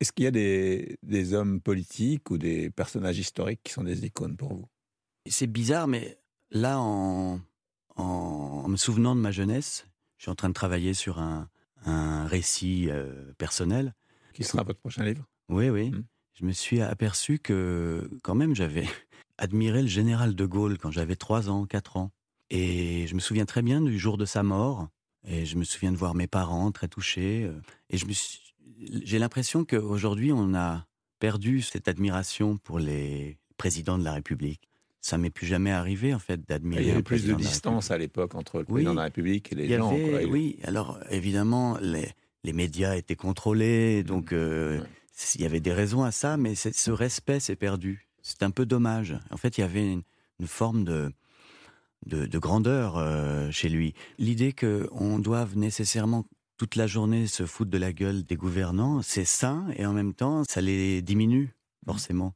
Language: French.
Est-ce qu'il y a des, des hommes politiques ou des personnages historiques qui sont des icônes pour vous? C'est bizarre, mais là, en, en me souvenant de ma jeunesse, je suis en train de travailler sur un, un récit euh, personnel. Qui sera votre prochain livre? Oui, oui. Hmm. Je me suis aperçu que quand même j'avais admiré le général de Gaulle quand j'avais 3 ans, 4 ans. Et je me souviens très bien du jour de sa mort. Et je me souviens de voir mes parents très touchés. euh, Et je me suis- j'ai l'impression qu'aujourd'hui, on a perdu cette admiration pour les présidents de la République. Ça m'est plus jamais arrivé, en fait, d'admirer. Il y avait plus de distance à l'époque entre le Oui. président de la République et les gens. avait- quoi. Il- oui, alors évidemment, les, les médias étaient contrôlés, donc euh, Ouais. il y avait des raisons à ça, mais ce respect s'est perdu. C'est un peu dommage. En fait, il y avait une, une forme de, de, de grandeur euh, chez lui. L'idée qu'on doive nécessairement toute la journée se foutre de la gueule des gouvernants, c'est sain, et en même temps, ça les diminue, forcément.